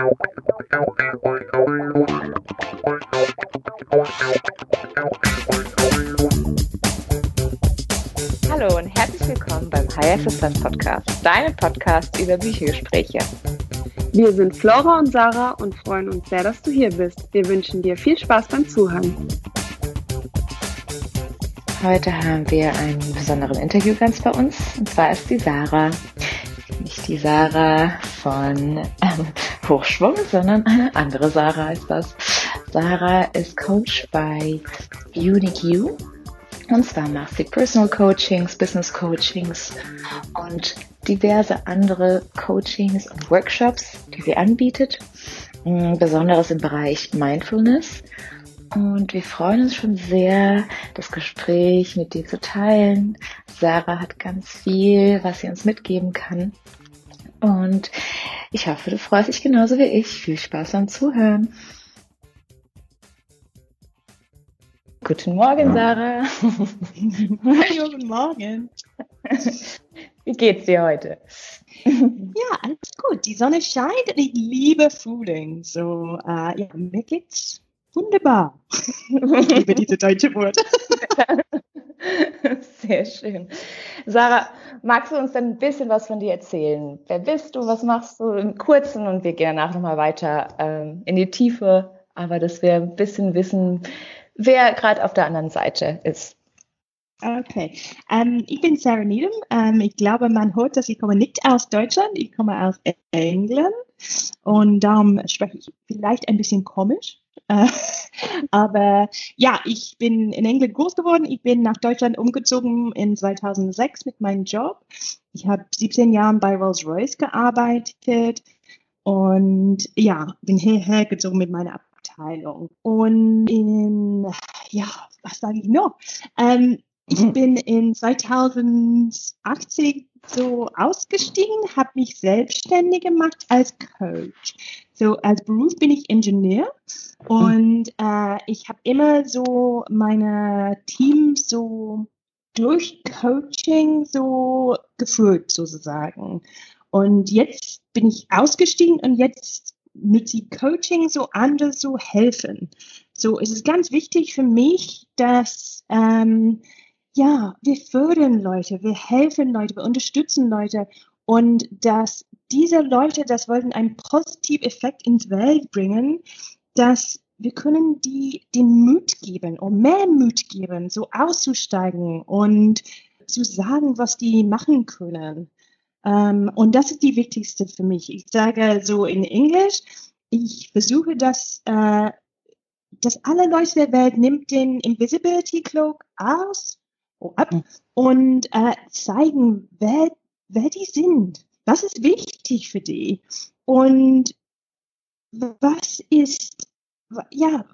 Hallo und herzlich willkommen beim Higher Sisters Podcast, deinem Podcast über Büchergespräche. Wir sind Flora und Sarah und freuen uns sehr, dass du hier bist. Wir wünschen dir viel Spaß beim Zuhören. Heute haben wir einen besonderen Interviewgast bei uns und zwar ist die Sarah. Nicht die Sarah von Hochschwung, sondern eine andere Sarah ist das. Sarah ist Coach bei Unique You und zwar macht sie Personal Coachings, Business Coachings und diverse andere Coachings und Workshops, die sie anbietet. Besonderes im Bereich Mindfulness. Und wir freuen uns schon sehr, das Gespräch mit dir zu teilen. Sarah hat ganz viel, was sie uns mitgeben kann. Und ich hoffe, du freust dich genauso wie ich. Viel Spaß beim Zuhören. Guten Morgen, Sarah. Guten Morgen. Wie geht's dir heute? Ja, alles gut. Die Sonne scheint und ich liebe Frühling. So, äh, ja, mir geht's wunderbar. ich liebe diese deutsche Wort. Sehr schön. Sarah, magst du uns dann ein bisschen was von dir erzählen? Wer bist du? Was machst du im Kurzen? Und wir gehen danach nochmal weiter ähm, in die Tiefe. Aber dass wir ein bisschen wissen, wer gerade auf der anderen Seite ist. Okay, ähm, ich bin Sarah Needham. Ähm, ich glaube, man hört, dass ich komme nicht aus Deutschland, ich komme aus England und darum spreche ich vielleicht ein bisschen komisch. Äh, aber ja, ich bin in England groß geworden. Ich bin nach Deutschland umgezogen in 2006 mit meinem Job. Ich habe 17 Jahre bei Rolls-Royce gearbeitet und ja, bin hierher gezogen mit meiner Abteilung. Und in, ja, was sage ich noch? Ähm, ich mhm. bin in 2018 so ausgestiegen, habe mich selbstständig gemacht als Coach. So als Beruf bin ich Ingenieur und äh, ich habe immer so meine Teams so durch Coaching so geführt sozusagen. Und jetzt bin ich ausgestiegen und jetzt nutze ich Coaching so anders zu helfen. So es ist ganz wichtig für mich, dass ähm, ja, wir fördern Leute, wir helfen Leute, wir unterstützen Leute und dass diese Leute, das wollten einen positiven Effekt ins Welt bringen, dass wir können die den Mut geben und mehr Mut geben, so auszusteigen und zu sagen, was die machen können. Um, ähm, und das ist die wichtigste für mich. Ich sage so in Englisch, ich versuche, dass, äh, dass alle Leute der Welt nimmt den Invisibility Cloak aus ab und äh, zeigen, wer, wer die sind. Was ist wichtig für die? Und was ist, ja,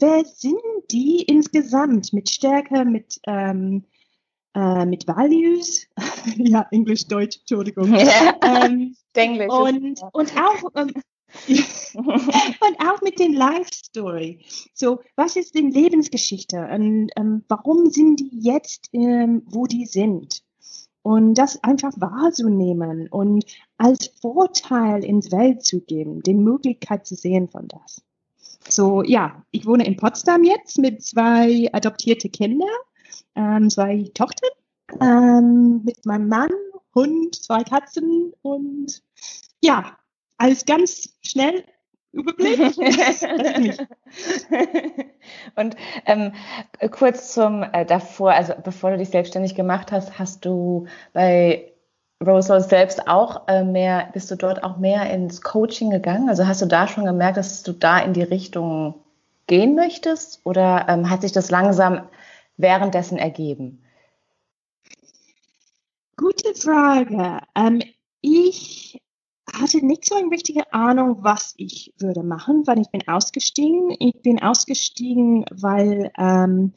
wer sind die insgesamt mit Stärke, mit, ähm, äh, mit Values? ja, Englisch, Deutsch, Entschuldigung. Ähm, Englisch. Und, und auch, ähm, und auch mit den Life Story. So, was ist denn Lebensgeschichte und ähm, warum sind die jetzt, ähm, wo die sind? Und das einfach wahrzunehmen und als Vorteil ins Welt zu geben, die Möglichkeit zu sehen von das. So, ja, ich wohne in Potsdam jetzt mit zwei adoptierte Kindern, ähm, zwei Tochter, ähm, mit meinem Mann, Hund, zwei Katzen und ja, alles ganz schnell Überblick. und ähm, kurz zum äh, davor, also bevor du dich selbstständig gemacht hast, hast du bei Rose selbst auch äh, mehr, bist du dort auch mehr ins Coaching gegangen? Also hast du da schon gemerkt, dass du da in die Richtung gehen möchtest oder ähm, hat sich das langsam währenddessen ergeben? Gute Frage. Ähm, ich hatte nicht so eine richtige Ahnung, was ich würde machen, weil ich bin ausgestiegen. Ich bin ausgestiegen, weil ähm,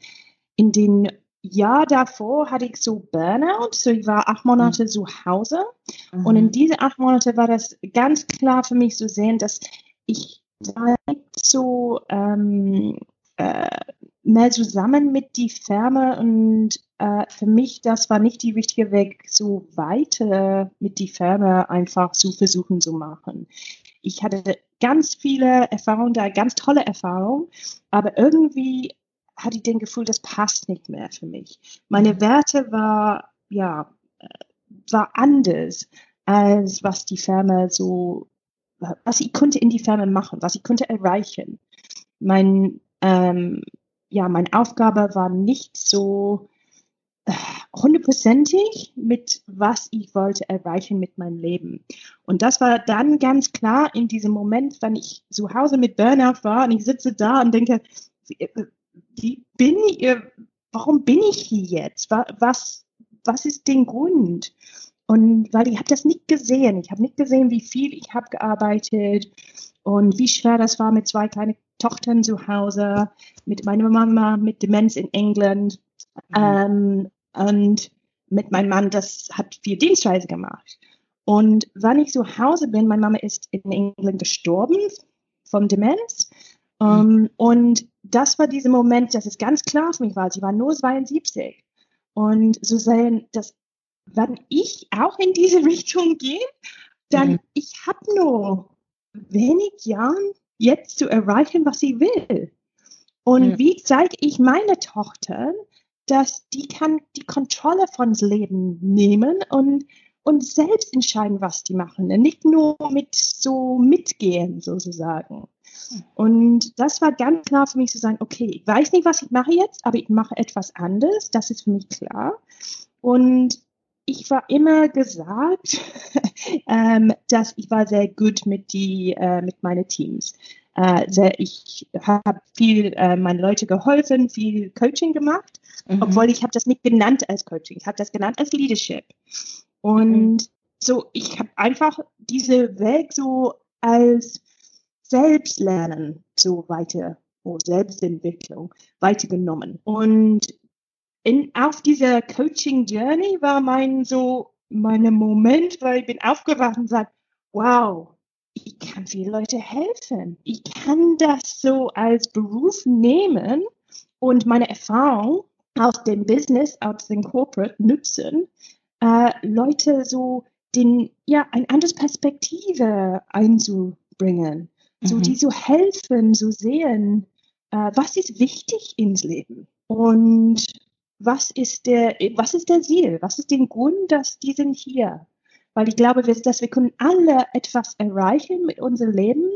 in den Jahr davor hatte ich so Burnout, so ich war acht Monate mhm. zu Hause mhm. und in diese acht Monate war das ganz klar für mich zu sehen, dass ich war nicht so ähm, äh, mehr zusammen mit die Firma und äh, für mich, das war nicht die richtige Weg, so weiter mit die Firma einfach zu versuchen zu machen. Ich hatte ganz viele Erfahrungen da, ganz tolle Erfahrungen, aber irgendwie hatte ich den Gefühl, das passt nicht mehr für mich. Meine. Werte war, ja, äh, war anders als was die Firma so, was ich konnte in die Firma machen, was ich konnte erreichen. Mein, ähm, ja, meine Aufgabe war nicht so äh, hundertprozentig mit was ich wollte erreichen mit meinem Leben. Und das war dann ganz klar in diesem Moment, wenn ich zu Hause mit Burnout war und ich sitze da und denke, wie bin ich, warum bin ich hier jetzt? Was, was ist der Grund? Und weil ich habe das nicht gesehen. Ich habe nicht gesehen, wie viel ich habe gearbeitet und wie schwer das war mit zwei kleinen Tochtern zu Hause, mit meiner Mama mit Demenz in England mhm. ähm, und mit meinem Mann, das hat viel Dienstreise gemacht. Und wenn ich zu Hause bin, meine Mama ist in England gestorben von Demenz. Mhm. Um, ähm, und das war dieser Moment, dass es ganz klar für mich war. Sie war nur 72. Und so sehen, dass wenn ich auch in diese Richtung gehe, dann mhm. ich habe nur wenig Jahren jetzt zu erreichen, was ich will. Und mhm. wie zeige ich meine Tochter, dass die kann die Kontrolle von das Leben nehmen und, und selbst entscheiden, was die machen. Nicht nur mit so mitgehen, sozusagen. Und das war ganz klar für mich zu sagen, okay, ich weiß nicht, was ich mache jetzt, aber ich mache etwas anderes. Das ist für mich klar. Und ich war immer gesagt, ähm, dass ich war sehr gut mit die äh, mit meinen Teams. Äh, sehr, ich habe viel äh, meinen Leute geholfen, viel Coaching gemacht, mhm. obwohl ich habe das nicht genannt als Coaching, ich habe das genannt als Leadership. Und mhm. so, ich habe einfach diese Weg so als Selbstlernen so weiter, oder Selbstentwicklung weitergenommen. Und in, auf dieser Coaching Journey war mein so, mein Moment, weil ich bin aufgewacht und gesagt, wow, ich kann viele Leute helfen. Ich kann das so als Beruf nehmen und meine Erfahrung aus dem Business, aus dem Corporate nutzen, äh, Leute so den, ja, eine andere Perspektive einzubringen. Mhm. So, die so helfen, so sehen, äh, was ist wichtig ins Leben und was ist der, was ist der Ziel? Was ist der Grund, dass die sind hier? Weil ich glaube, dass wir können alle etwas erreichen mit unserem Leben,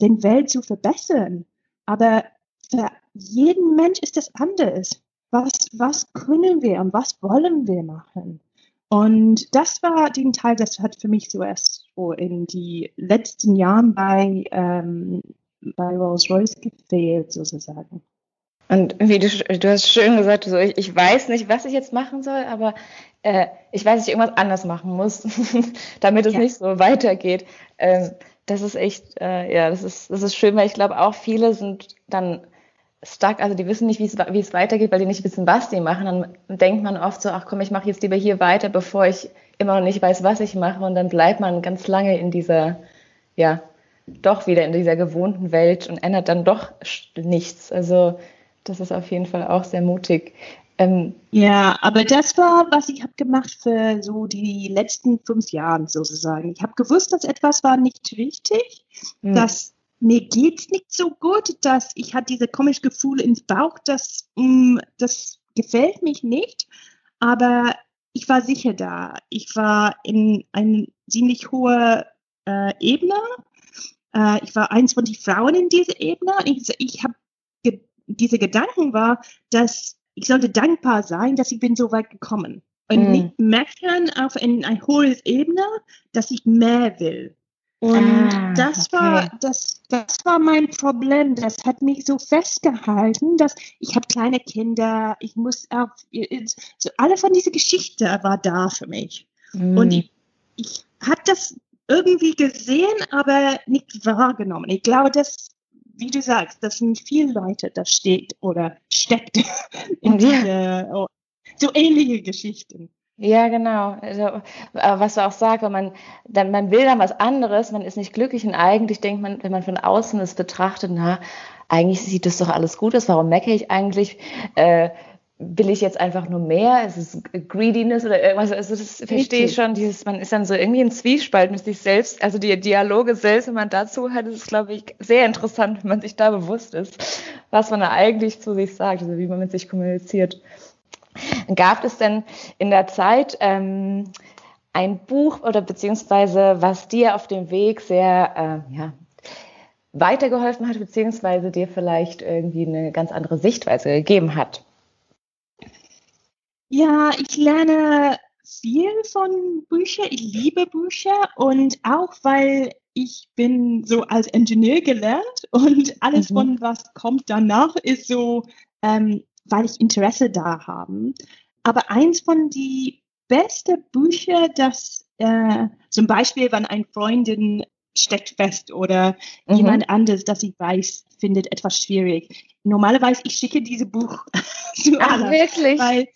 den Welt zu verbessern. Aber für jeden Mensch ist das anders. Was, was können wir und was wollen wir machen? Und das war den Teil, das hat für mich zuerst so in die letzten Jahren bei, ähm, bei Rolls-Royce gefehlt, sozusagen. Und wie du, du hast schön gesagt, so, ich, ich weiß nicht, was ich jetzt machen soll, aber äh, ich weiß, dass ich irgendwas anders machen muss, damit es ja. nicht so weitergeht. Ähm, das ist echt, äh, ja, das ist, das ist schön, weil ich glaube auch viele sind dann stuck, also die wissen nicht, wie es, weitergeht, weil die nicht wissen, was die machen. Dann denkt man oft so, ach komm, ich mache jetzt lieber hier weiter, bevor ich immer noch nicht weiß, was ich mache. Und dann bleibt man ganz lange in dieser, ja, doch wieder in dieser gewohnten Welt und ändert dann doch nichts. Also das ist auf jeden Fall auch sehr mutig. Ähm, ja, aber das war, was ich habe gemacht für so die letzten fünf Jahre sozusagen. Ich habe gewusst, dass etwas war nicht richtig, mhm. dass mir geht nicht so gut, dass ich hatte diese komische Gefühle ins Bauch, dass mh, mm, das gefällt mich nicht, aber ich war sicher da. Ich war in eine ziemlich hohe äh, Ebene. Äh, ich war eins von den Frauen in dieser Ebene. Ich, ich habe diese Gedanken war, dass ich sollte dankbar sein, dass ich bin so weit gekommen und mm. nicht meckern auf eine ein hohes Ebene, dass ich mehr will. Und ah, das okay. war das, das war mein Problem. Das hat mich so festgehalten, dass ich habe kleine Kinder, ich muss auf so alle von dieser Geschichte war da für mich. Mm. Und ich, ich habe das irgendwie gesehen, aber nicht wahrgenommen. Ich glaube, dass, wie du sagst, das sind viele Leute, das steht oder steckt in diese, oh, so ähnliche Geschichten. Ja, genau. Also, was du auch sagst, wenn man, dann, man will dann was anderes, man ist nicht glücklich und eigentlich denkt man, wenn man von außen es betrachtet, na, eigentlich sieht das doch alles gut aus, warum meckere ich eigentlich? Äh, will ich jetzt einfach nur mehr? Ist es Greediness oder irgendwas? Also das verstehe ich schon. Dieses, man ist dann so irgendwie ein Zwiespalt mit sich selbst. Also die Dialoge selbst, wenn man dazu hat, ist es, glaube ich, sehr interessant, wenn man sich da bewusst ist, was man da eigentlich zu sich sagt, also wie man mit sich kommuniziert. Gab es denn in der Zeit ähm, ein Buch oder beziehungsweise was dir auf dem Weg sehr äh, ja, weitergeholfen hat, beziehungsweise dir vielleicht irgendwie eine ganz andere Sichtweise gegeben hat? Ja, ich lerne viel von Büchern. Ich liebe Bücher und auch weil ich bin so als Ingenieur gelernt und alles mhm. von was kommt danach ist so, ähm, weil ich Interesse da habe. Aber eins von die besten Bücher, das äh, zum Beispiel, wenn eine Freundin steckt fest oder mhm. jemand anderes, das ich weiß, findet etwas schwierig. Normalerweise ich schicke diese Buch zu Ach, Anna, wirklich? weil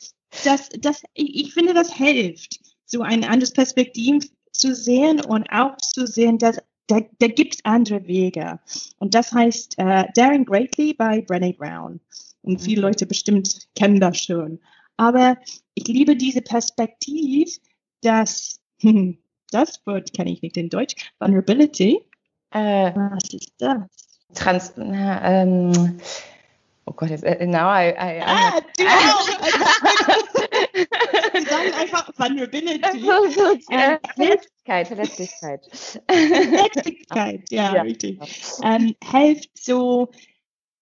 das, das, ich finde, das hilft, so ein anderes Perspektiv zu sehen und auch zu sehen, dass da, da gibt es andere Wege. Und das heißt uh, Daring Greatly bei Brené Brown. Und viele mhm. Leute bestimmt kennen das schon. Aber ich liebe diese Perspektiv, dass, das Wort kenne ich nicht in Deutsch, Vulnerability. Äh, Was ist das? Trans, na, ähm, Oh Gott, jetzt, äh, now I, I, ah, du Wir sagen einfach Vulnerability. Ähm, Verletzlichkeit, Verletzlichkeit. Verletzlichkeit, ja, ja. richtig. Ähm, hilft so,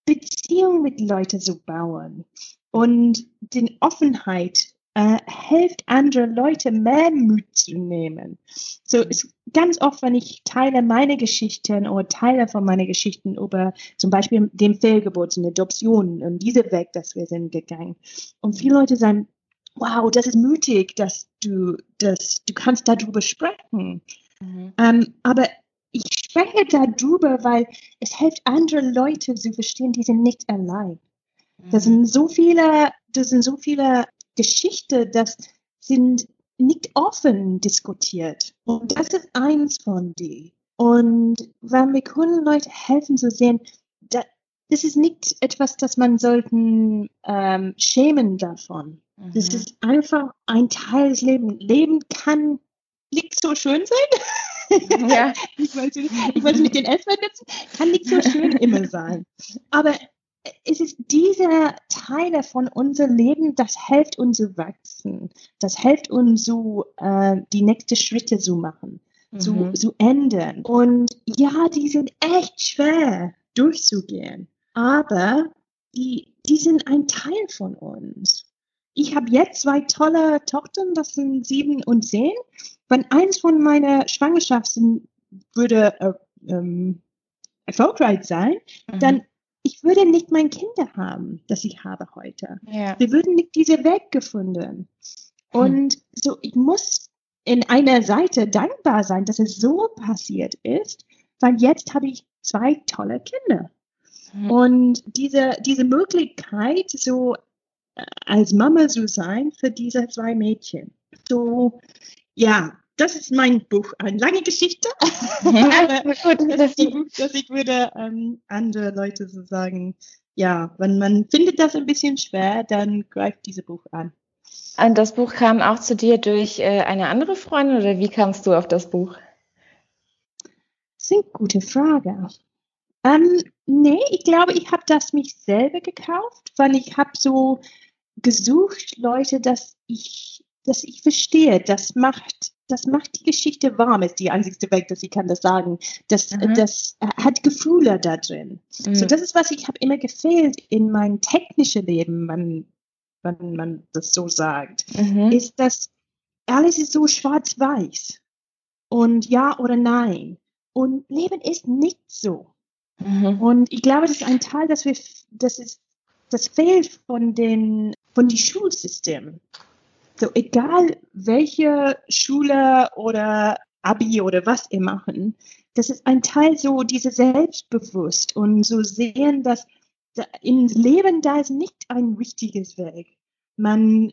Beziehungen mit Leuten zu bauen und die Offenheit äh, hilft andere Leute mehr Mut zu nehmen. So ist ganz oft, wenn ich teile meine Geschichten oder teile von meinen Geschichten über zum Beispiel den Fehlgeburt, eine Adoption und diese Weg, dass wir sind gegangen. Und viele Leute sagen, wow, das ist mutig, dass du, dass du kannst darüber sprechen. Mhm. Ähm, aber ich spreche darüber, weil es hilft andere Leute zu verstehen, die sind nicht allein. Mhm. Das sind so viele, das sind so viele Geschichte, das sind nicht offen diskutiert. Und das ist eins von die. Und wenn wir können Leute helfen zu sehen, das, das ist nicht etwas, das man sollten ähm, schämen davon. Mhm. Das ist einfach ein Teil des Lebens. Leben kann nicht so schön sein. Ja. ich, wollte, ich wollte nicht den S nutzen. Kann nicht so schön immer sein. Aber es ist diese Teile von unserem Leben, das hilft uns zu wachsen. Das hilft uns so, äh, die nächsten Schritte zu machen, mhm. zu, zu ändern. Und ja, die sind echt schwer durchzugehen. Aber die, die sind ein Teil von uns. Ich habe jetzt zwei tolle Tochtern, das sind sieben und zehn. Wenn eins von meiner Schwangerschaften würde äh, ähm, erfolgreich sein, mhm. dann ich würde nicht mein Kinder haben, das ich habe heute. Ja. Wir würden nicht diese Weg gefunden. Hm. Und hm. so, ich muss in einer Seite dankbar sein, dass es so passiert ist, weil jetzt habe ich zwei tolle Kinder. Hm. Und diese, diese Möglichkeit, so äh, als Mama zu sein für diese zwei Mädchen. So, ja, das ist mein Buch. Eine lange Geschichte. Ja, das die Buch, dass ich würde ähm, andere Leute so sagen, ja, wenn man findet das ein bisschen schwer, dann greift dieses Buch an. Und das Buch kam auch zu dir durch äh, eine andere Freundin oder wie kamst du auf das Buch? Das ist eine gute Frage. Ähm, nee, ich glaube, ich habe das mich selber gekauft, weil ich habe so gesucht, Leute, dass ich, dass ich verstehe, das macht das macht die Geschichte warm, ist die einzigste Weg, dass ich kann das sagen. Das, mhm. das hat Gefühle da drin. Mhm. So, das ist, was ich habe immer gefehlt in mein technisches Leben, wenn, wenn man das so sagt, mhm. ist, dass alles ist so schwarz-weiß und ja oder nein. Und Leben ist nicht so. Mhm. Und ich glaube, das ist ein Teil, dass wir, das ist, das fehlt von den, von die Schulsystem. So egal welche Schule oder Abi oder was ihr machen, das ist ein Teil so diese Selbstbewusst und so sehen, dass im Leben da ist nicht ein richtiges Weg. Man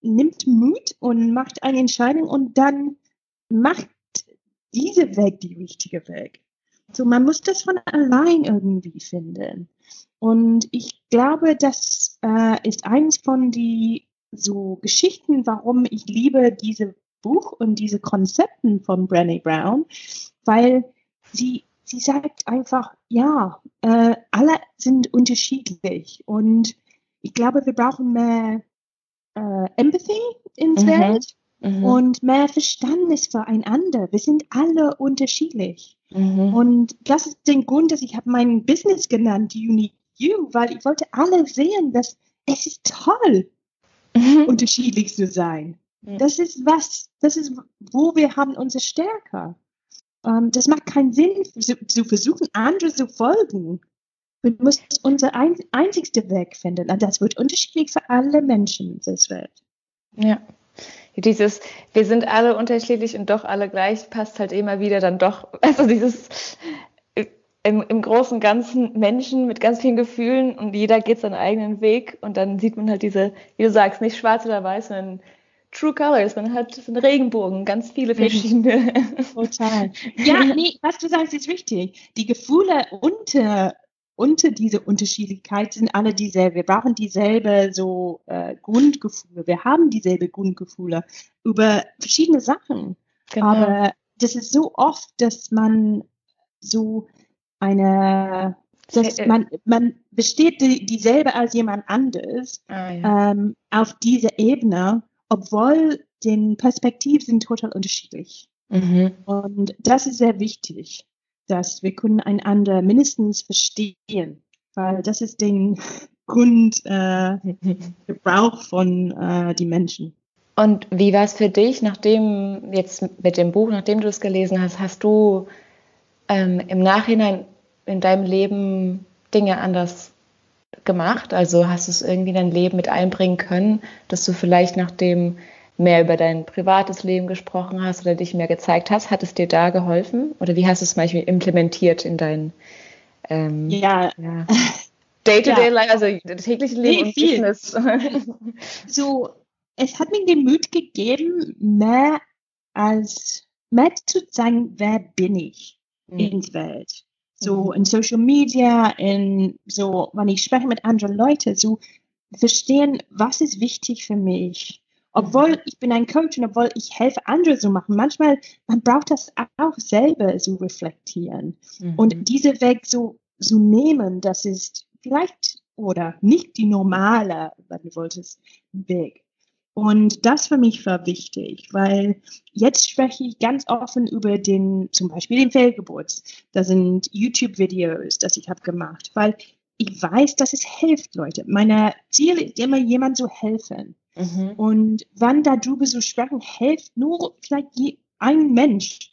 nimmt Mut und macht eine Entscheidung und dann macht diese Weg die richtige Weg. So, man muss das von allein irgendwie finden. Und ich glaube, das äh, ist eins von die so Geschichten, warum ich liebe diese Buch und diese Konzepten von Brené Brown, weil sie, sie sagt einfach, ja, äh, alle sind unterschiedlich und ich glaube, wir brauchen mehr äh, Empathy ins mhm. Welt mhm. und mehr Verständnis füreinander. Wir sind alle unterschiedlich. Mhm. Und das ist der Grund, dass ich habe mein Business genannt, Unique You, weil ich wollte alle sehen, dass es ist toll, mhm. unterschiedlich zu sein. Das ist was, das ist, wo wir haben unsere Stärke. Ähm, das macht keinen Sinn, zu, versuchen, andere zu folgen. Wir müssen unser ein, einzigste Weg finden. Und das wird unterschiedlich für alle Menschen dieser Welt. Ja. Dieses, wir sind alle unterschiedlich und doch alle gleich, passt halt immer wieder dann doch. Also dieses im, im großen Ganzen Menschen mit ganz vielen Gefühlen und jeder geht seinen eigenen Weg und dann sieht man halt diese, wie du sagst, nicht schwarz oder weiß, sondern True Colors. Man hat so einen Regenbogen, ganz viele mhm. verschiedene. Total. Ja, nee, was du sagst, ist wichtig. Die Gefühle unter, unter diese Unterschiedlichkeit sind alle dieselbe. Wir brauchen dieselbe so äh, Grundgefühle. Wir haben dieselbe Grundgefühle über verschiedene Sachen. Genau. Aber das ist so oft, dass man so eine, dass äh, man, man besteht die, dieselbe als jemand anderes ah, ja. ähm, auf dieser Ebene, obwohl den Perspektiven sind total unterschiedlich. Mhm. Und das ist sehr wichtig, dass wir können einander mindestens verstehen, weil das ist den Grundgebrauch äh, von äh, die Menschen. Und wie war es für dich, nachdem jetzt mit dem Buch, nachdem du es gelesen hast, hast du ähm, im Nachhinein in deinem Leben Dinge anders gemacht? Also hast du es irgendwie in dein Leben mit einbringen können, dass du vielleicht nachdem mehr über dein privates Leben gesprochen hast oder dich mehr gezeigt hast, hat es dir da geholfen? Oder wie hast du es zum Beispiel implementiert in dein ähm, ja. ja. Day-to-Day, ja. also tägliche Leben nee, und Business? so, es hat mir den Mut gegeben, mehr als mehr zu sagen, wer bin ich mhm. in der Welt so mhm. in Social Media, in so, wenn ich spreche mit anderen Leuten, so verstehen, was ist wichtig für mich. Obwohl mhm. ich bin ein Coach und obwohl ich helfe, andere zu machen, manchmal, man braucht das auch selber so reflektieren. Mhm. Und diese Weg so, so nehmen, das ist vielleicht oder nicht die normale, wenn du wolltest, Weg. Und das für mich war wichtig, weil jetzt spreche ich ganz offen über den, zum Beispiel den Fehlgeburt. Das sind YouTube-Videos, das ich habe gemacht, weil ich weiß, dass es hilft, Leute. Meine Ziel ist immer, jemand zu helfen. Mhm. Und wann darüber zu sprechen, hilft nur vielleicht ein Mensch,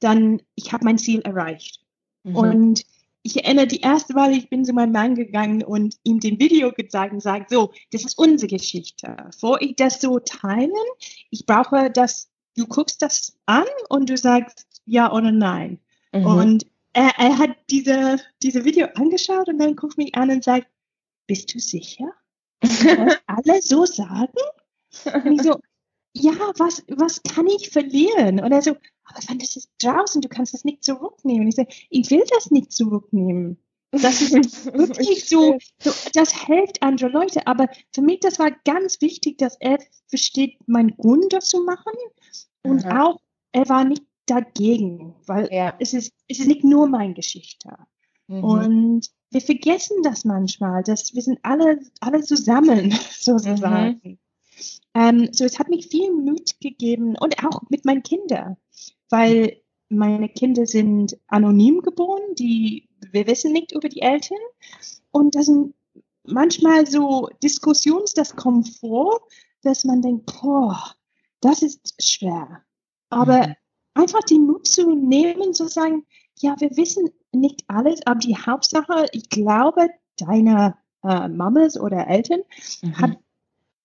dann ich habe mein Ziel erreicht. Mhm. Und ich erinnere die erste Mal, ich bin zu meinem Mann gegangen und ihm den Video gezeigt und sagt, so, das ist unsere Geschichte. Vor ich das so teilen, ich brauche, dass du guckst das an und du sagst ja oder nein. Mhm. Und er, er hat diese, diese Video angeschaut und dann guckt mich an und sagt, bist du sicher? alle so sagen? Und ich so, ja, was, was kann ich verlieren? Und er so, aber wenn das ist draußen, du kannst das nicht zurücknehmen. Ich sage, ich will das nicht zurücknehmen. Das ist wirklich so, so, das hilft andere Leute. Aber für mich, das war ganz wichtig, dass er versteht, mein Grund das zu machen. Und Aha. auch, er war nicht dagegen, weil ja. es, ist, es ist nicht nur meine Geschichte. Mhm. Und wir vergessen das manchmal, dass wir sind alle, alle zusammen, sozusagen. Mhm. Ähm, so, es hat mich viel Mut gegeben und auch mit meinen Kindern, weil meine Kinder sind anonym geboren, die, wir wissen nicht über die Eltern und das sind manchmal so Diskussionen, das kommt vor, dass man denkt, boah, das ist schwer. Aber mhm. einfach den Mut zu nehmen, zu sagen, ja, wir wissen nicht alles, aber die Hauptsache, ich glaube, deine äh, Mamas oder Eltern mhm. hat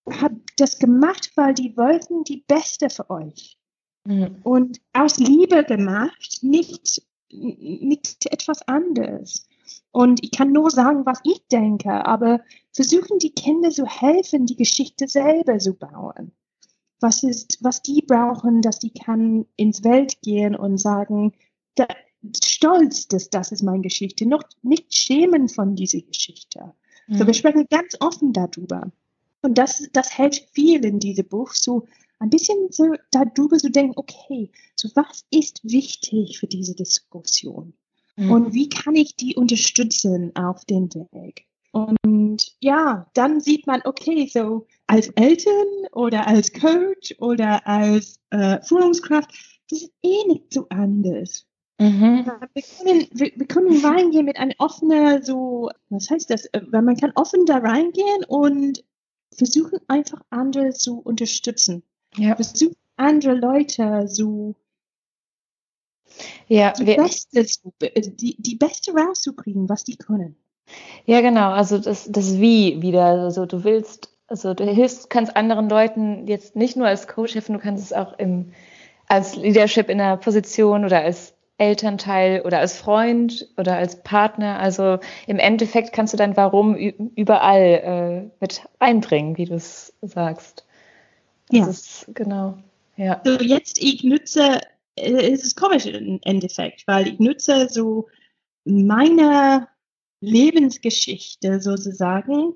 habe das gemacht, weil die wollten die Beste für euch. Mhm. Und aus Liebe gemacht, nicht, nicht etwas anderes. Und ich kann nur sagen, was ich denke, aber versuchen die Kinder zu helfen, die Geschichte selber zu bauen. Was ist, was die brauchen, dass die kann ins Welt gehen und sagen, da, stolz, dass das ist meine Geschichte, noch nicht schämen von dieser Geschichte. Mhm. So, wir sprechen ganz offen darüber. Und das, das hält viel in diesem Buch, so ein bisschen so darüber zu denken, okay, so was ist wichtig für diese Diskussion? Mhm. Und wie kann ich die unterstützen auf den Weg? Und ja, dann sieht man, okay, so als Eltern oder als Coach oder als äh, Führungskraft, das ist eh nicht so anders. Mhm. Wir, können, wir, wir, können reingehen mit einem offenen, so, was heißt das? Äh, weil man kann offen da reingehen und versuchen einfach andere zu unterstützen. Ja. Versuchen andere Leute so ja, die, Beste, die, die Beste rauszukriegen, was die können. Ja, genau. Also das, das Wie wieder. Also du willst, also du hilfst, kannst anderen Leuten jetzt nicht nur als Coach helfen, du kannst es auch im, als Leadership in der Position oder als Elternteil oder als Freund oder als Partner. Also im Endeffekt kannst du dein Warum überall äh, mit einbringen, wie du es sagst. Das ja. Ist, genau. Ja. So jetzt ich nutze, äh, es ist komisch im Endeffekt, weil ich nutze so meine Lebensgeschichte sozusagen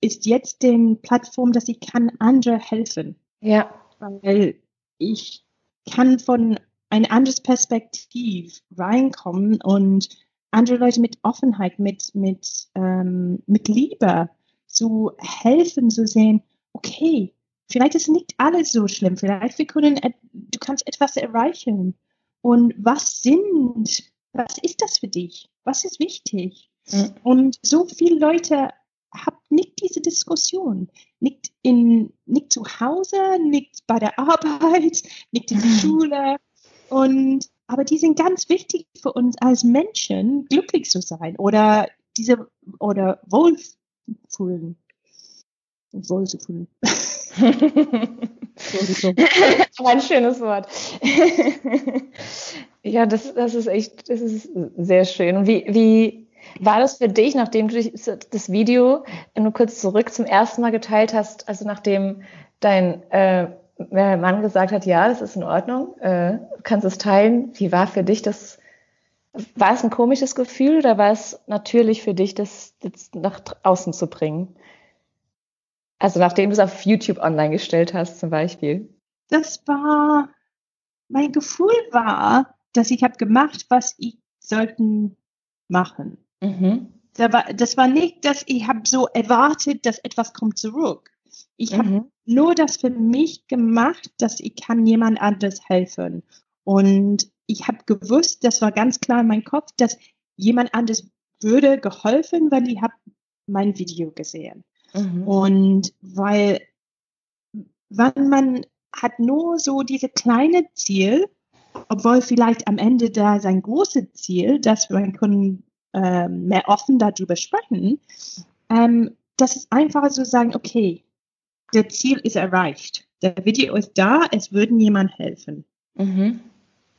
ist jetzt den Plattform, dass ich kann andere helfen. Ja. Weil ich kann von ein anderes Perspektiv reinkommen und andere Leute mit Offenheit, mit, mit, ähm, mit Liebe zu helfen, zu sehen, okay, vielleicht ist nicht alles so schlimm, vielleicht wir können, du kannst etwas erreichen. Und was sind, was ist das für dich? Was ist wichtig? Mhm. Und so viele Leute haben nicht diese Diskussion. Nicht, in, nicht zu Hause, nicht bei der Arbeit, nicht in der. Schule. Und, aber die sind ganz wichtig für uns als Menschen, glücklich zu sein oder diese, oder wohlfühlen. Wohlzufühlen. ein schönes Wort. ja, das, das ist echt, das ist sehr schön. Wie, wie war das für dich, nachdem du das Video nur kurz zurück zum ersten Mal geteilt hast, also nachdem dein äh, Mann gesagt hat, ja, das ist in Ordnung, äh, kannst es teilen, wie war für dich das? War es ein komisches Gefühl oder war es natürlich für dich, das jetzt nach außen zu bringen? Also nachdem du es auf YouTube online gestellt hast zum Beispiel. Das war, mein Gefühl war, dass ich habe gemacht, was ich sollten machen. Mhm. Das, war, das war nicht, dass ich habe so erwartet, dass etwas kommt zurück. Ich mhm. habe nur das für mich gemacht, dass ich kann jemand anderes helfen. Und ich habe gewusst, das war ganz klar in meinem Kopf, dass jemand anderes würde geholfen, weil ich habe mein Video gesehen. Mhm. Und weil, wenn man hat nur so diese kleine Ziel, obwohl vielleicht am Ende da sein großes Ziel, dass man können äh, mehr offen darüber sprechen, ähm, das ist einfach so sagen, okay, der Ziel ist erreicht. Der Video ist da, es würde jemand helfen. Mhm.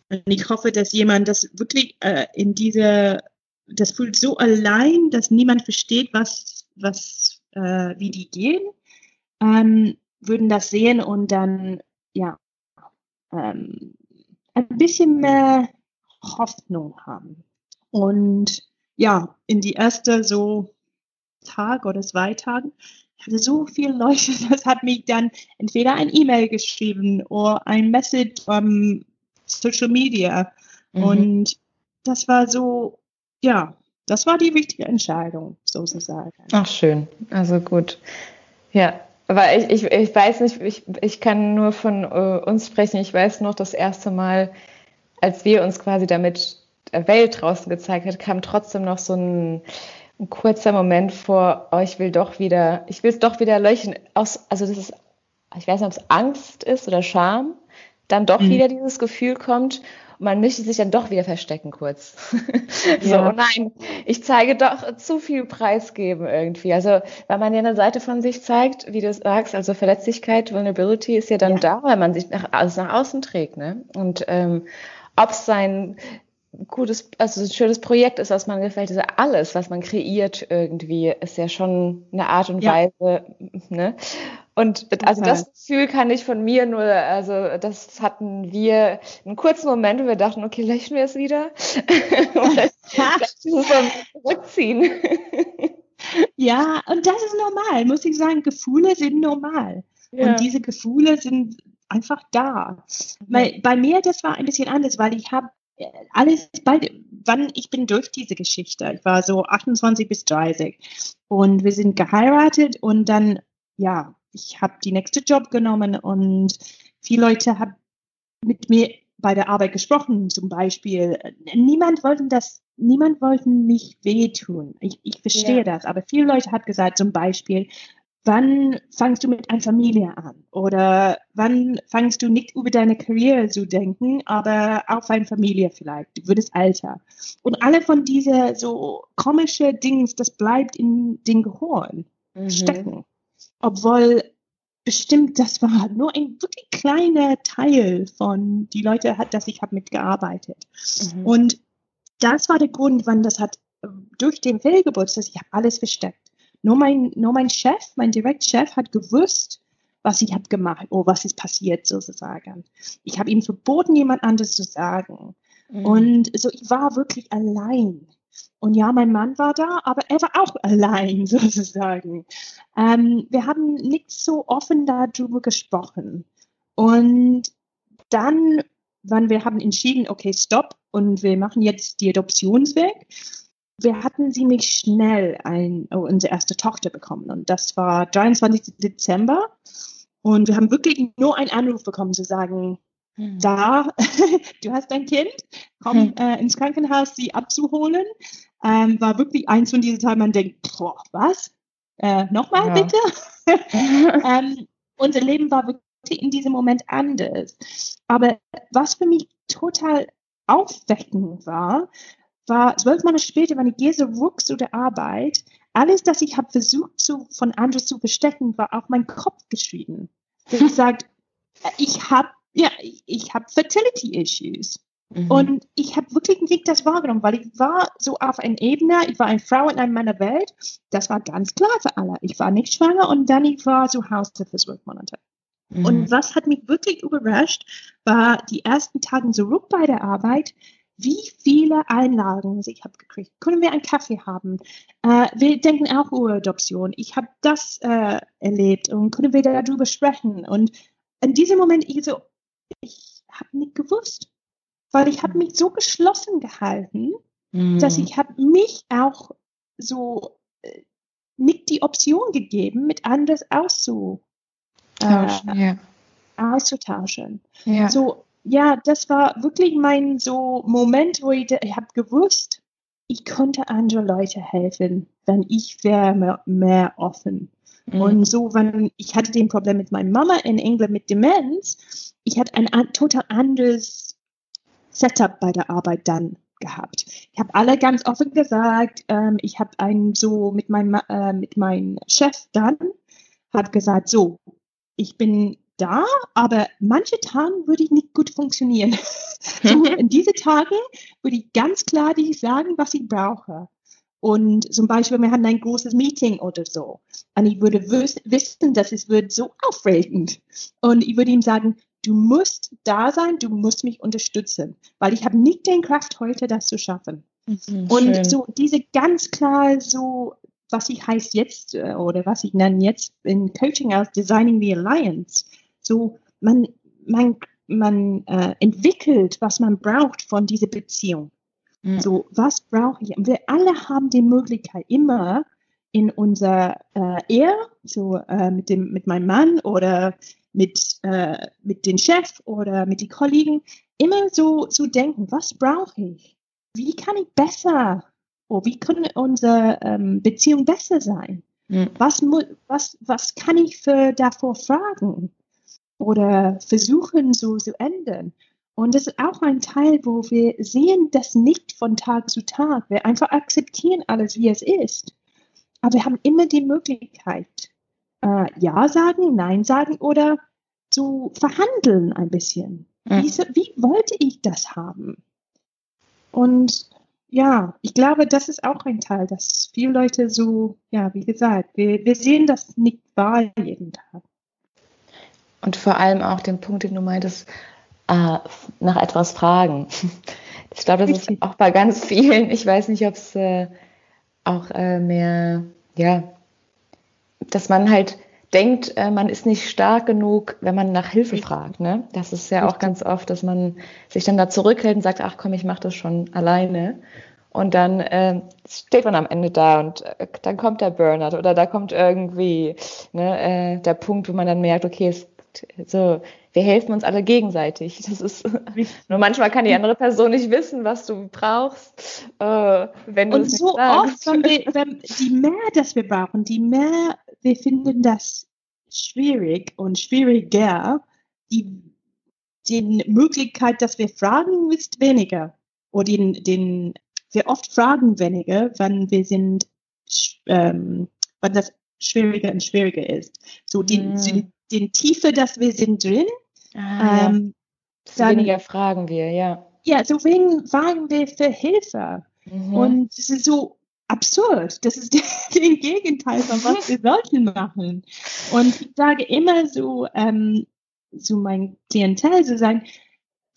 Und ich hoffe, dass jemand das wirklich äh, in diese, das fühlt so allein, dass niemand versteht, was, was äh, wie die gehen, ähm, würden das sehen und dann ja ähm, ein bisschen mehr Hoffnung haben. Und ja, in die erste so Tag oder zwei Tagen hatte so viele Leute, das hat mich dann entweder ein E-Mail geschrieben oder ein Message um Social Media. Mhm. Und das war so, ja, das war die wichtige Entscheidung, sozusagen. Ach, schön. Also gut. Ja, aber ich, ich, ich weiß nicht, ich, ich kann nur von uh, uns sprechen. Ich weiß noch, das erste Mal, als wir uns quasi damit der Welt draußen gezeigt hat, kam trotzdem noch so ein, ein kurzer Moment vor, oh, ich will doch wieder, ich will es doch wieder löchen. Aus, also das ist, ich weiß nicht, ob es Angst ist oder Scham, dann doch mhm. wieder dieses Gefühl kommt man möchte sich dann doch wieder verstecken kurz. so, ja. oh nein, ich zeige doch zu viel preisgeben irgendwie. Also, weil man ja eine Seite von sich zeigt, wie du sagst, also Verletzlichkeit, Vulnerability ist ja dann ja. da, weil man sich nach, also nach außen trägt, ne? Und ähm, ob es sein gutes, also ein schönes Projekt ist, was man gefällt, ist alles, was man kreiert irgendwie, ist ja schon eine Art und ja. Weise, ne? Und also das Gefühl kann ich von mir nur, also das hatten wir einen kurzen Moment, wo wir dachten, okay, löschen wir es wieder. Vielleicht muss man zurückziehen. Ja, und das ist normal, muss ich sagen. Gefühle sind normal. Ja. Und diese Gefühle sind einfach da. Bei, bei mir, das war ein bisschen anders, weil ich habe alles bei, wann ich bin durch diese Geschichte. Ich war so 28 bis 30 und wir sind geheiratet und dann, ja, ich habe die nächste Job genommen und viele Leute haben mit mir bei der Arbeit gesprochen, zum Beispiel. Niemand wollte das, niemand wollte mich wehtun. Ich, ich verstehe ja. das, aber viele Leute haben gesagt, zum Beispiel, wann fangst du mit einer Familie an? Oder wann fangst du nicht über deine Karriere zu denken, aber auf eine Familie vielleicht, über das Alter? Und alle von diese so komische Dings, das bleibt in den Gehirn mhm. stecken. Obwohl bestimmt, das war nur ein wirklich kleiner Teil von die Leute, hat, dass ich habe mitgearbeitet. Mhm. Und das war der Grund, wann das hat durch den Fehlgeburtstag, ich habe alles versteckt. Nur mein, nur mein Chef, mein Direktchef hat gewusst, was ich habe gemacht oder was ist passiert sozusagen. Ich habe ihm verboten, jemand anderes zu sagen. Mhm. Und so, ich war wirklich allein. Und ja, mein Mann war da, aber er war auch allein sozusagen. Ähm, wir haben nicht so offen darüber gesprochen. Und dann, wann wir haben entschieden, okay, stopp, und wir machen jetzt die Adoptionsweg, wir hatten ziemlich schnell ein, oh, unsere erste Tochter bekommen und das war 23. Dezember und wir haben wirklich nur einen Anruf bekommen zu sagen, hm. da, du hast ein Kind, komm hm. äh, ins Krankenhaus, sie abzuholen. Ähm, war wirklich eins von diesen Tagen, man denkt, boah, was? Äh, Nochmal ja. bitte? ähm, unser Leben war wirklich in diesem Moment anders. Aber was für mich total aufweckend war, war zwölf Monate später, wenn ich gehe zurück zu der Arbeit, alles, das ich habe versucht zu, von anderen zu verstecken, war auf meinen Kopf geschrieben. Ich sagt, ich habe ja, ich habe Fertility Issues. Mhm. Und ich habe wirklich nicht das wahrgenommen, weil ich war so auf einer Ebene, ich war eine Frau in meiner Welt, das war ganz klar für alle. Ich war nicht schwanger und dann ich war zu Hause für zwölf Monate. Mhm. Und was hat mich wirklich überrascht, war die ersten Tage zurück bei der Arbeit, wie viele Einladungen ich habe gekriegt. Können wir einen Kaffee haben? Äh, wir denken auch über Adoption. Ich habe das äh, erlebt und können wir darüber sprechen? Und in diesem Moment, ich so, ich habe nicht gewusst, weil ich habe mich so geschlossen gehalten, mhm. dass ich habe mich auch so äh, nicht die Option gegeben, mit anders auszu, äh, ja. auszutauschen. Ja. So ja, das war wirklich mein so Moment, wo ich, ich habe gewusst, ich konnte andere Leute helfen, wenn ich wäre mehr, mehr offen. Mhm. Und so, wenn ich hatte den Problem mit meiner Mama in England mit Demenz, ich hatte ein, total anderes Setup bei der Arbeit dann gehabt. Ich habe alle ganz offen gesagt, ähm, ich habe einen so mit meinem äh, mit meinem Chef dann hat gesagt, so, ich bin da, aber manche Tage würde ich nicht gut funktionieren. so, in diese Tage würde ich ganz klar dir sagen, was ich brauche. Und zum Beispiel, wir hatten ein großes Meeting oder so. Und ich würde wissen, dass es wird so aufregend. Und ich würde ihm sagen, du musst da sein, du musst mich unterstützen, weil ich habe nicht den Kraft heute, das zu schaffen. Mhm, und schön. so diese ganz klar so, was ich heißt jetzt äh, oder was ich nenne jetzt in Coaching als Designing the Alliance so, man, man, man äh, entwickelt, was man braucht von dieser Beziehung. Mhm. So, was brauche ich? Und wir alle haben die Möglichkeit, immer in unserer äh, Ehe, so äh, mit, dem, mit meinem Mann oder mit, äh, mit dem Chef oder mit den Kollegen, immer so zu denken, was brauche ich? Wie kann ich besser, oder wie kann unsere ähm, Beziehung besser sein? Mhm. Was, was, was kann ich für davor fragen? Oder versuchen so zu ändern. Und das ist auch ein Teil, wo wir sehen das nicht von Tag zu Tag. Wir einfach akzeptieren alles, wie es ist. Aber wir haben immer die Möglichkeit, äh, Ja sagen, Nein sagen oder zu verhandeln ein bisschen. Mhm. Wie, wie wollte ich das haben? Und ja, ich glaube, das ist auch ein Teil, dass viele Leute so, ja, wie gesagt, wir, wir sehen das nicht wahr jeden Tag. Und vor allem auch den Punkt, den du meintest, äh, nach etwas fragen. Ich glaube, das ist auch bei ganz vielen, ich weiß nicht, ob es äh, auch äh, mehr, ja, dass man halt denkt, äh, man ist nicht stark genug, wenn man nach Hilfe fragt. Ne? Das ist ja auch ganz oft, dass man sich dann da zurückhält und sagt, ach komm, ich mache das schon alleine. Und dann äh, steht man am Ende da und äh, dann kommt der Burnout oder da kommt irgendwie ne, äh, der Punkt, wo man dann merkt, okay, es, so, wir helfen uns alle gegenseitig. Das ist nur manchmal kann die andere Person nicht wissen, was du brauchst, äh, wenn du Und es so nicht sagst. oft, wenn wir, wenn, die mehr, das wir brauchen, die mehr wir finden das schwierig und schwieriger, die, die Möglichkeit, dass wir fragen, ist weniger. Oder den, den, wir oft fragen weniger, wenn wir sind, ähm, wenn das schwieriger und schwieriger ist. So den, Mm. den, den Tiefe, dass wir sind drin, Ah, ja. ähm, Desto dann- weniger fragen wir, ja. ja, so wegen fragen wir für Hilfe. Mhm. Und es ist so absurd. Das ist den Gegenteil von was wir sollten machen. Und ich sage immer so ähm, zu meinem Klientel zu sagen,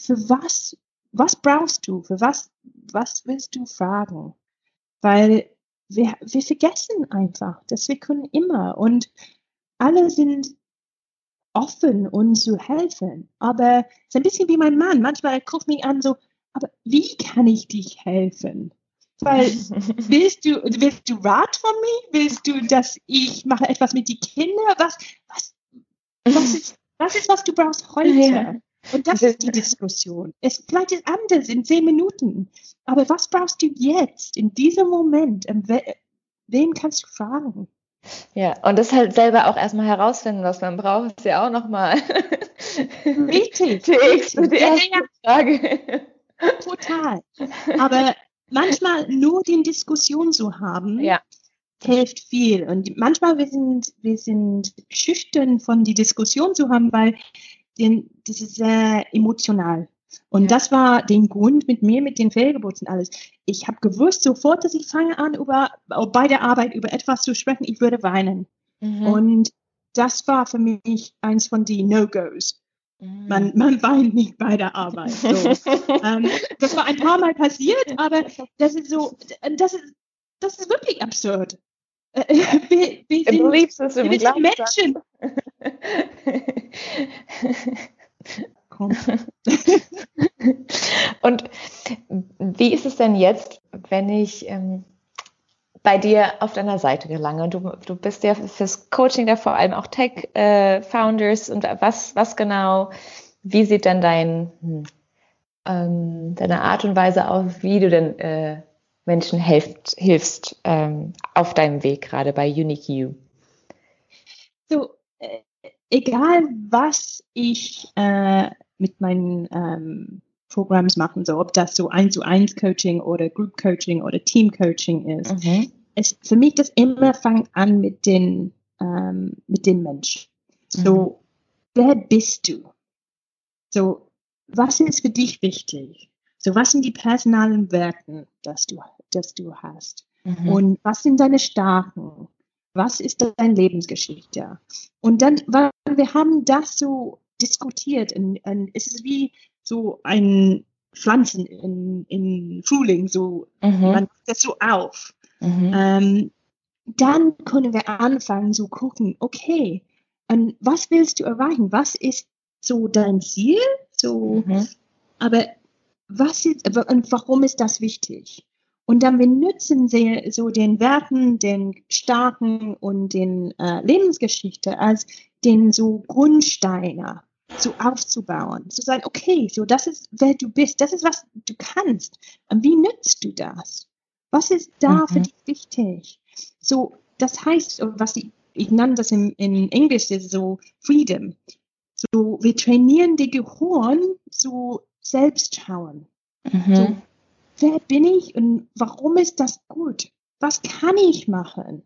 für was, was brauchst du? Für was, was willst du fragen? Weil wir, wir vergessen einfach, dass wir können immer und alle sind offen, uns zu helfen. Aber es ist ein bisschen wie mein Mann. Manchmal guckt mich an so, aber wie kann ich dich helfen? Weil willst du, willst du Rat von mir? Willst du, dass ich mache etwas mit den Kindern? Was, was, was ist, was ist, was du brauchst heute? Ja. Und das ist die Diskussion. Es vielleicht ist anders in zehn Minuten. Aber was brauchst du jetzt, in diesem Moment? Und we wen kannst du fragen? Ja, und das halt selber auch erstmal herausfinden, was man braucht, ist ja auch nochmal Richtig. die, Ja, erste ja, Frage. Total. Aber manchmal nur die Diskussion zu haben, Ja. hilft viel. Und manchmal wir sind wir sind schüchtern von die Diskussion zu haben, weil das ist sehr emotional. Und Ja. das war den Grund mit mir, mit den Fehlgeburten alles. Ich habe gewusst sofort, dass ich fange an, über bei der Arbeit über etwas zu sprechen, ich würde weinen. Mhm. Und das war für mich eins von den No-Gos. Mhm. Man, man weint nicht bei der Arbeit. So. ähm, das war ein paar Mal passiert, aber das ist so, das ist, das ist wirklich absurd. Äh, Wir, wir Im sind, wir sind Menschen. Komm. Und wie ist es denn jetzt, wenn ich ähm, bei dir auf deiner Seite gelange? Du, du bist ja fürs Coaching da vor allem auch Tech-Founders und was, was genau, wie sieht denn dein, hm, ähm, deine Art und Weise aus, wie du denn äh, Menschen helft, hilfst ähm, auf deinem Weg gerade bei Unique You? So, äh, egal was ich äh, mit meinen ähm, Programms machen, so ob das so eins zu eins Coaching oder Group Coaching oder Team Coaching ist, Mhm. es für mich das immer fängt an mit den ähm, mit dem Mensch. So, wer bist du? So, was ist für dich wichtig? So, was sind die personalen Werten, dass du, dass du hast? Mhm. Und was sind deine Stärken? Was ist deine Lebensgeschichte? Und dann, weil wir haben das so diskutiert und, und es ist wie so ein Pflanzen in, in Frühling, so, Mhm. man macht das so auf. Mhm. Ähm, dann können wir anfangen zu gucken, okay, und was willst du erreichen? Was ist so dein Ziel? So, Mhm. aber was ist, und warum ist das wichtig? Und dann benutzen sie so den Werten, den Starken und den äh, Lebensgeschichte als den so Grundsteine so aufzubauen. Zu sagen, okay, so das ist, wer du bist, das ist, was du kannst. Und wie nützt du das? Was ist da für Mhm. dich wichtig? So, das heißt, was ich, ich nenne das in, in Englisch ist so Freedom. So, wir trainieren die Gehirn zu Selbstschauen. Mhm. So, wer bin ich und warum ist das gut? Was kann ich machen?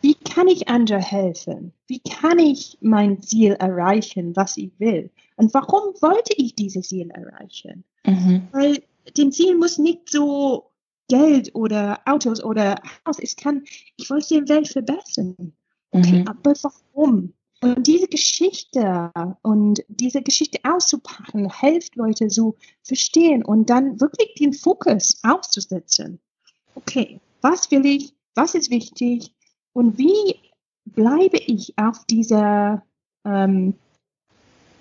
Wie kann ich anderen helfen? Wie kann ich mein Ziel erreichen, was ich will? Und warum wollte ich dieses Ziel erreichen? Mhm. Weil dem Ziel muss nicht so Geld oder Autos oder Haus. Es kann, ich wollte die Welt verbessern. Okay, Mhm. aber warum? Und diese Geschichte und diese Geschichte auszupacken, hilft Leute so verstehen und dann wirklich den Fokus auszusetzen. Okay, was will ich? Was ist wichtig? Und wie bleibe ich auf dieser ähm,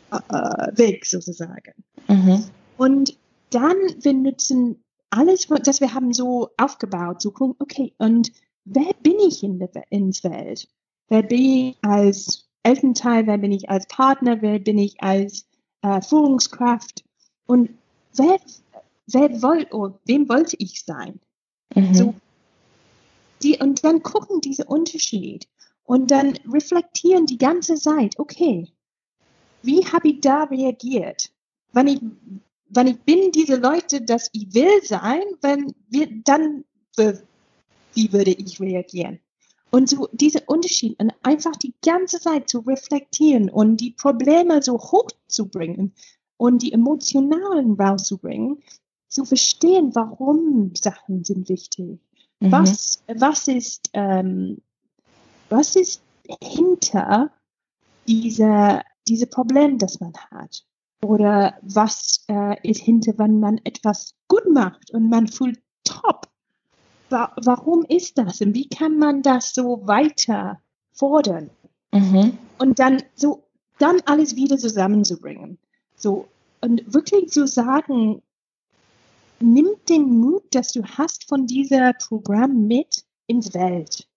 äh, Weg sozusagen? Mhm. Und dann wir nutzen alles, das wir haben so aufgebaut, so okay, und wer bin ich in der ins Welt? Wer bin ich als Elternteil, wer bin ich als Partner, wer bin ich als äh, Führungskraft und wer, wer wollt, oh, wem wollte ich sein? Mhm. So, die, und dann gucken diese Unterschied und dann reflektieren die ganze Zeit, okay, wie habe ich da reagiert? Wenn ich, wenn ich bin diese Leute, dass ich will sein, wenn wir, dann, wie würde ich reagieren? Und so diese Unterschiede und einfach die ganze Zeit zu reflektieren und die Probleme so hochzubringen und die emotionalen rauszubringen, zu verstehen, warum Sachen sind wichtig. Mhm. Was, was ist, ähm, was ist hinter dieser, diese Problem, das man hat? Oder was äh, ist hinter, wenn man etwas gut macht und man fühlt top? wa warum ist das und wie kann man das so weiter fordern? Mhm. Und dann so, dann alles wieder zusammenzubringen. So, und wirklich zu sagen, nimm den Mut, das du hast von dieser Programm mit ins Welt.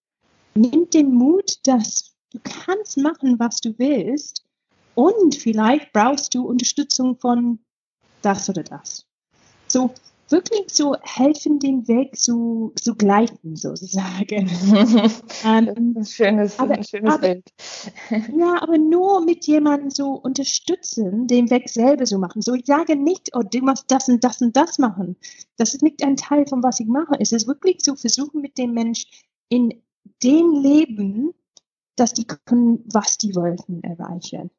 Nimm den Mut, dass du kannst machen, was du willst und vielleicht brauchst du Unterstützung von das oder das. So, wirklich so helfen, den Weg zu, zu gleiten, sozusagen. ähm, ein schönes, aber, ein schönes aber, Bild. ja, aber nur mit jemandem so unterstützen, den Weg selber so machen. So, ich sage nicht, oh, du musst das und das und das machen. Das ist nicht ein Teil von was ich mache. Es ist wirklich so versuchen mit dem Mensch in dem Leben, dass die können, was die wollten erreichen,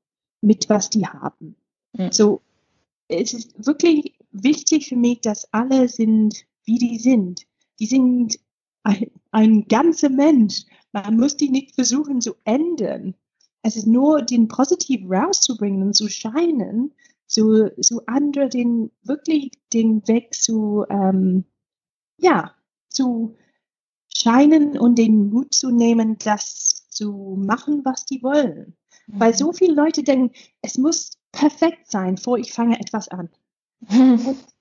mit was die haben. Mhm. So, es ist wirklich wichtig für mich, dass alle sind, wie die sind. Die sind ein, ein ganzer Mensch. Man muss die nicht versuchen zu ändern. Es ist nur, den positiv rauszubringen und zu scheinen, so, so andere den, wirklich den Weg zu, ähm, ja, zu scheinen und den Mut zu nehmen, das zu machen, was die wollen. Mhm. Weil so viele Leute denken, es muss perfekt sein, bevor ich fange etwas an.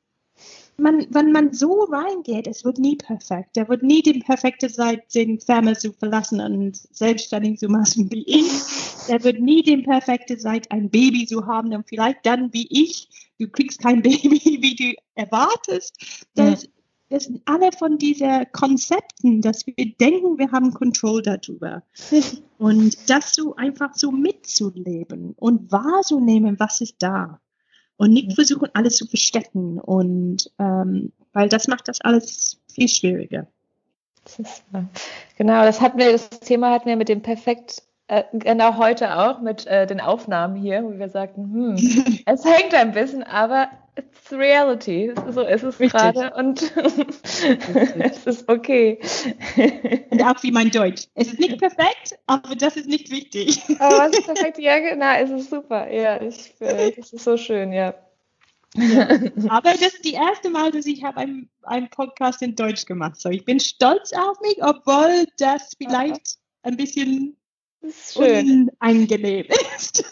man, wenn man so reingeht, es wird nie perfekt. Er wird nie die perfekte Zeit, den Firma zu verlassen und selbstständig zu machen wie ich. Er wird nie die perfekte Zeit, ein Baby zu haben und vielleicht dann wie ich, du kriegst kein Baby, wie du erwartest. Das, das sind alle von diesen Konzepten, dass wir denken, wir haben Kontrolle darüber. Und das so einfach so mitzuleben und wahrzunehmen, was ist da und nicht versuchen, alles zu verstecken. Und ähm, weil das macht das alles viel schwieriger. Das ist, genau, das hatten wir, das Thema hatten wir mit dem Perfekt äh, genau heute auch mit äh, den Aufnahmen hier, wo wir sagten, hm, es hängt ein bisschen, aber it's reality. So ist es gerade und es ist okay. Und auch wie mein Deutsch. Es ist nicht perfekt, aber das ist nicht wichtig. Aber es ist perfekt, ja, genau, es ist super. Ja, ich, äh, das ist so schön, ja. Ja. Aber das ist die erste Mal, dass ich habe einen, einen Podcast in Deutsch gemacht. So, ich bin stolz auf mich, obwohl das vielleicht ein bisschen unangenehm ist.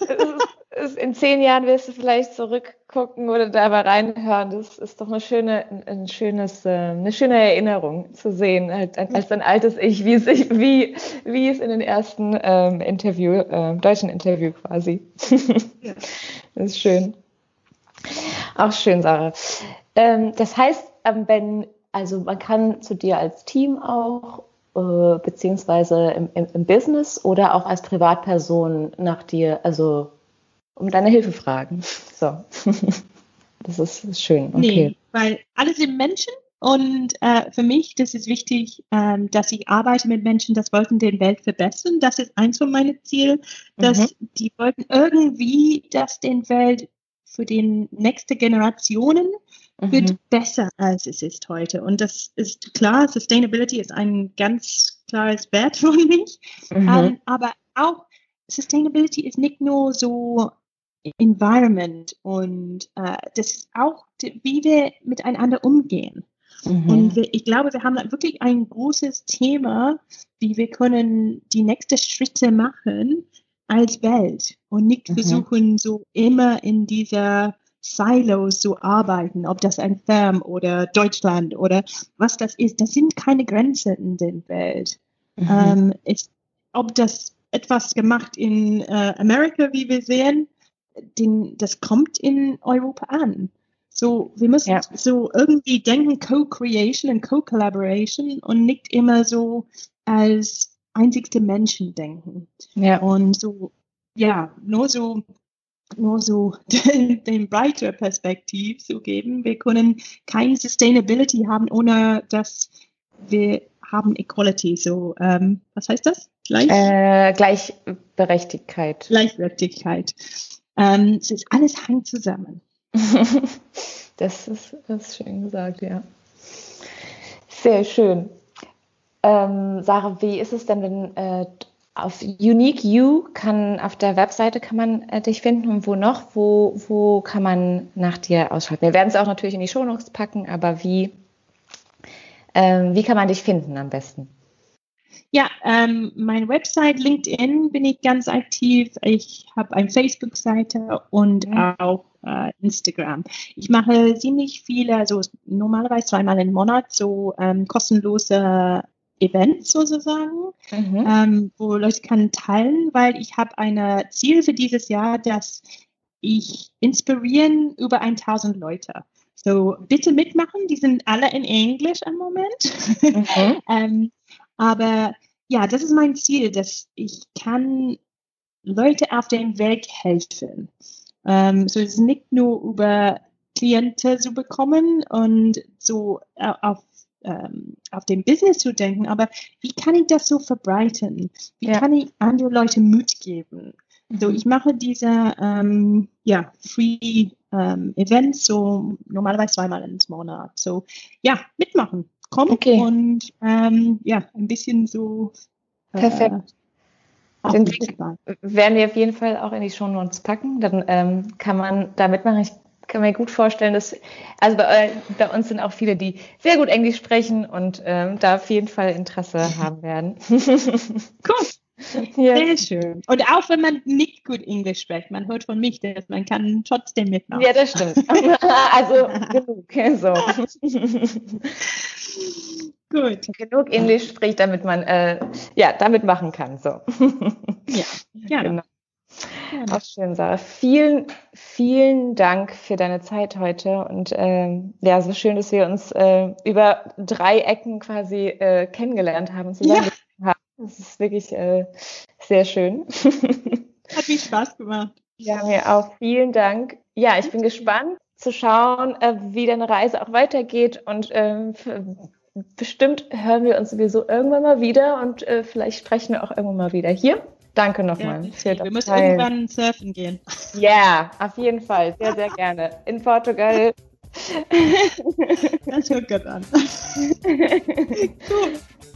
in zehn Jahren wirst du vielleicht zurückgucken oder da mal reinhören. Das ist doch eine schöne, ein schönes, äh, eine schöne Erinnerung zu sehen, als ein altes Ich, wie es, wie, wie es in den ersten ähm, Interview, äh, deutschen Interview quasi. Ja. Das ist schön. Auch schön, Sarah. Ähm, das heißt, ähm, wenn, also man kann zu dir als Team auch äh, beziehungsweise im, im, im, Business oder auch als Privatperson nach dir, also um deine Hilfe fragen. So. Das ist, schön. Okay. Nee, weil alle sind Menschen und äh, für mich, das ist wichtig, ähm, dass ich arbeite mit Menschen, das wollten die Welt verbessern. Das ist eins von meinen Zielen, dass mhm. die wollten irgendwie, dass den Welt für die nächste Generationen mhm. wird besser, als es ist heute. Und das ist klar, Sustainability ist ein ganz klares Wert für mich. Mhm. Ähm, aber auch Sustainability ist nicht nur so Environment und äh, das ist auch, wie wir miteinander umgehen. Mhm. Und wir, ich glaube, wir haben wirklich ein großes Thema, wie wir können die nächsten Schritte machen als Welt und nicht mhm. versuchen, so immer in dieser Silos zu arbeiten, ob das ein Firm oder Deutschland oder was das ist. Das sind keine Grenzen in der Welt. Mhm. Ähm, ist, ob das etwas gemacht in äh, Amerika, wie wir sehen, den, das kommt in Europa an. So, wir müssen ja. so irgendwie denken, Co-Creation und Co-Collaboration und nicht immer so als einzigste Menschen denken. Ja. Und so, ja, nur so, nur so den, den breiter Perspektiv zu geben. Wir können keine Sustainability haben, ohne dass wir haben Equality. So, ähm, was heißt das? Gleich? Äh, Gleichberechtigkeit. Gleichberechtigkeit. Ähm, es ist alles hängt zusammen. das, ist, das ist schön gesagt, ja. Sehr schön. Ähm, Sarah, wie ist es denn, wenn äh, auf Unique You kann auf der Webseite kann man äh, dich finden und wo noch? Wo, wo kann man nach dir ausschalten? Wir werden es auch natürlich in die Shownotes packen, aber wie, ähm, wie kann man dich finden am besten? Ja, ähm, meine Website, LinkedIn bin ich ganz aktiv. Ich habe eine Facebook-Seite und mhm. auch äh, Instagram. Ich mache ziemlich viele, also normalerweise zweimal im Monat so ähm, kostenlose Events sozusagen, mhm. ähm, wo Leute kann teilen, weil ich habe ein Ziel für dieses Jahr, dass ich inspirieren über 1000 Leute. So bitte mitmachen, die sind alle in Englisch im Moment. Mhm. ähm, aber ja, das ist mein Ziel, dass ich kann Leute auf dem Weg helfen. Ähm, so es ist nicht nur über Klienten zu bekommen und so äh, auf ähm, auf dem Business zu denken, aber wie kann ich das so verbreiten? Wie ja. kann ich andere Leute Mut geben? Mhm. So, ich mache diese ähm, ja, Free ähm, Events so normalerweise zweimal im Monat. So, ja, mitmachen. Komm okay. und ähm, ja, ein bisschen so. Äh, Perfekt. Den werden wir auf jeden Fall auch in die Show Notes packen. Dann ähm, kann man da mitmachen. Ich kann mir gut vorstellen, dass, also bei, bei, uns sind auch viele, die sehr gut Englisch sprechen und ähm, da auf jeden Fall Interesse haben werden. cool. Ja. Sehr schön. Und auch wenn man nicht gut Englisch spricht, man hört von mich, dass man kann trotzdem mitmachen. Ja, das stimmt. also genug. So. gut. Genug Englisch spricht, damit man äh, ja damit machen kann. So. ja, ja. Genau. Ja. Auch schön, Sarah. Vielen, vielen Dank für deine Zeit heute und ähm, ja, so schön, dass wir uns äh, über drei Ecken quasi äh, kennengelernt haben, zusammen ja. haben. Das ist wirklich äh, sehr schön. Hat viel Spaß gemacht. Ja, mir auch. Vielen Dank. Ja, ich bin gespannt zu schauen, äh, wie deine Reise auch weitergeht und äh, bestimmt hören wir uns sowieso irgendwann mal wieder und äh, vielleicht sprechen wir auch irgendwann mal wieder hier. Danke nochmal. Ja, wir müssen Teil. irgendwann surfen gehen. Ja, auf jeden Fall. Sehr, sehr gerne. In Portugal. Das hört gut an. cool.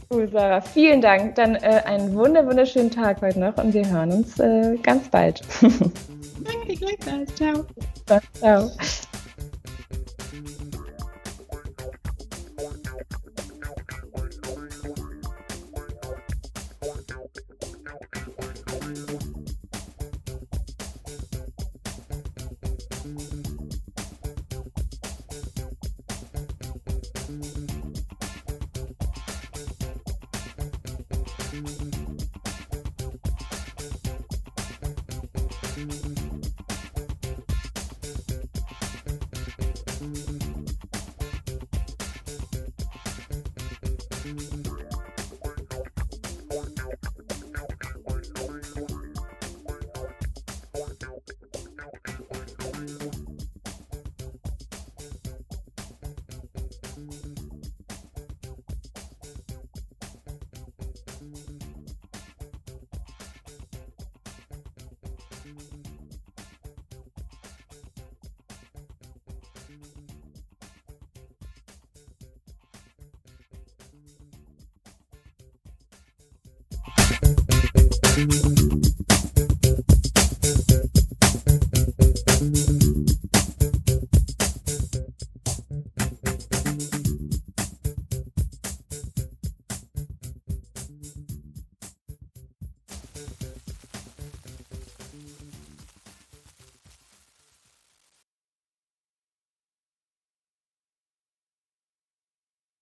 Cool, Sarah. Vielen Dank. Dann äh, einen wunder wunderschönen Tag heute noch und wir hören uns äh, ganz bald. Danke, gleichfalls. Ciao. Ciao. thank you